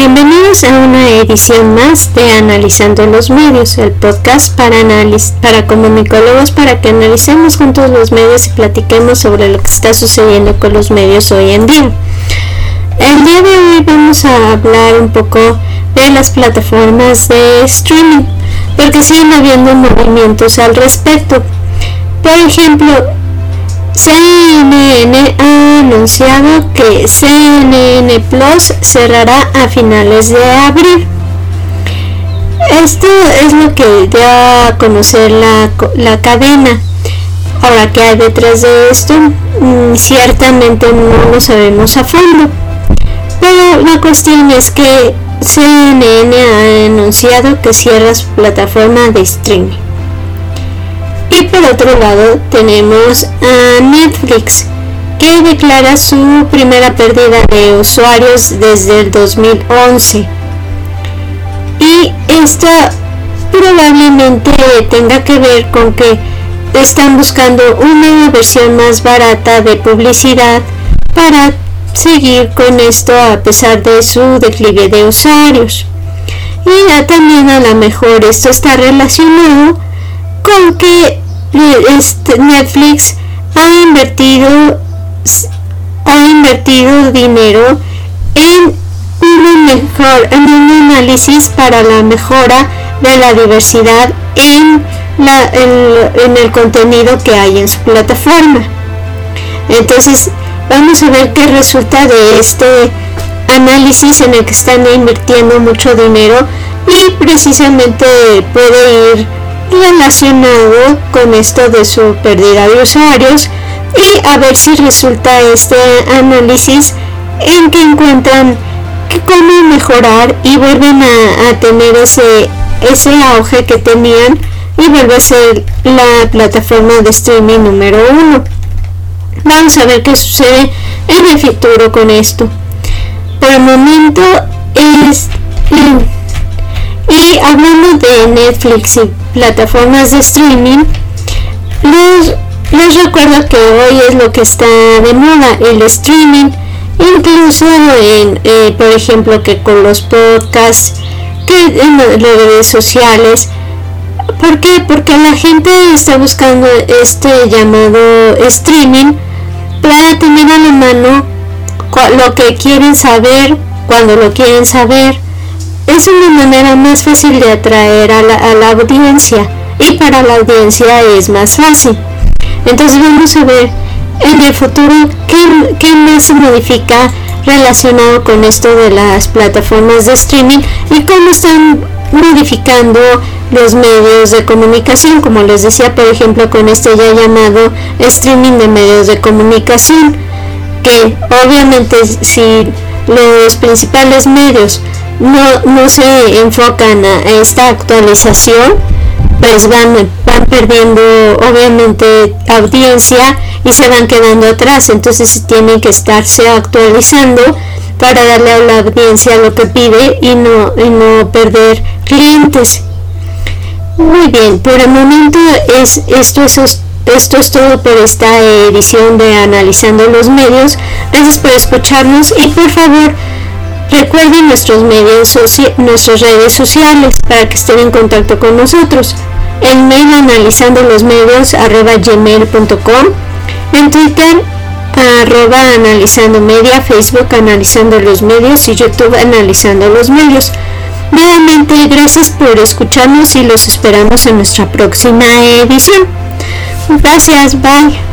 Bienvenidos a una edición más de Analizando los Medios, el podcast para, para comunicólogos para que analicemos juntos los medios y platiquemos sobre lo que está sucediendo con los medios hoy en día. El día de hoy vamos a hablar un poco de las plataformas de streaming, porque siguen habiendo movimientos al respecto. Por ejemplo, CNN ha anunciado que CNN Plus cerrará a finales de abril. Esto es lo que dio a conocer la, la cadena. Ahora, que hay detrás de esto? Mm, ciertamente no lo sabemos a fondo. Pero la cuestión es que CNN ha anunciado que cierra su plataforma de streaming. Y por otro lado tenemos a Netflix, que declara su primera pérdida de usuarios desde el 2011. Y esto probablemente tenga que ver con que están buscando una versión más barata de publicidad para seguir con esto a pesar de su declive de usuarios. Y ya también a lo mejor esto está relacionado con que este, Netflix ha invertido ha invertido dinero en un mejor en un análisis para la mejora de la diversidad en, en el contenido que hay en su plataforma. Entonces vamos a ver qué resulta de este análisis en el que están invirtiendo mucho dinero y precisamente puede ir relacionado con esto de su pérdida de usuarios y a ver si resulta este análisis en que encuentran cómo mejorar y vuelven a, tener ese, ese auge que tenían y vuelve a ser la plataforma de streaming número uno. Vamos a ver qué sucede en el futuro con esto. Por el momento es... Y hablando de Netflix y plataformas de streaming, les, recuerdo que hoy es lo que está de moda, el streaming, incluso en, eh, por ejemplo, que con los podcasts, que en las redes sociales. ¿Por qué? Porque la gente está buscando este llamado streaming para tener a la mano lo que quieren saber cuando lo quieren saber es una manera más fácil de atraer a la, audiencia y para la audiencia es más fácil. Entonces vamos a ver en el futuro qué, qué más se modifica relacionado con esto de las plataformas de streaming y cómo están modificando los medios de comunicación, como les decía, por ejemplo, con este ya llamado streaming de medios de comunicación, que obviamente si los principales medios no, no se enfocan a esta actualización, pues van, van perdiendo obviamente audiencia y se van quedando atrás. Entonces tienen que estarse actualizando para darle a la audiencia lo que pide y no, y no perder clientes. Muy bien, por el momento es, esto, es, esto es todo por esta edición de Analizando los Medios. Gracias por escucharnos y por favor Recuerden nuestros medios nuestras redes sociales para que estén en contacto con nosotros. El mail analizando los medios arroba gmail.com, en Twitter arroba analizando media, Facebook analizando los medios y YouTube analizando los medios. Nuevamente gracias por escucharnos y los esperamos en nuestra próxima edición. Gracias, bye.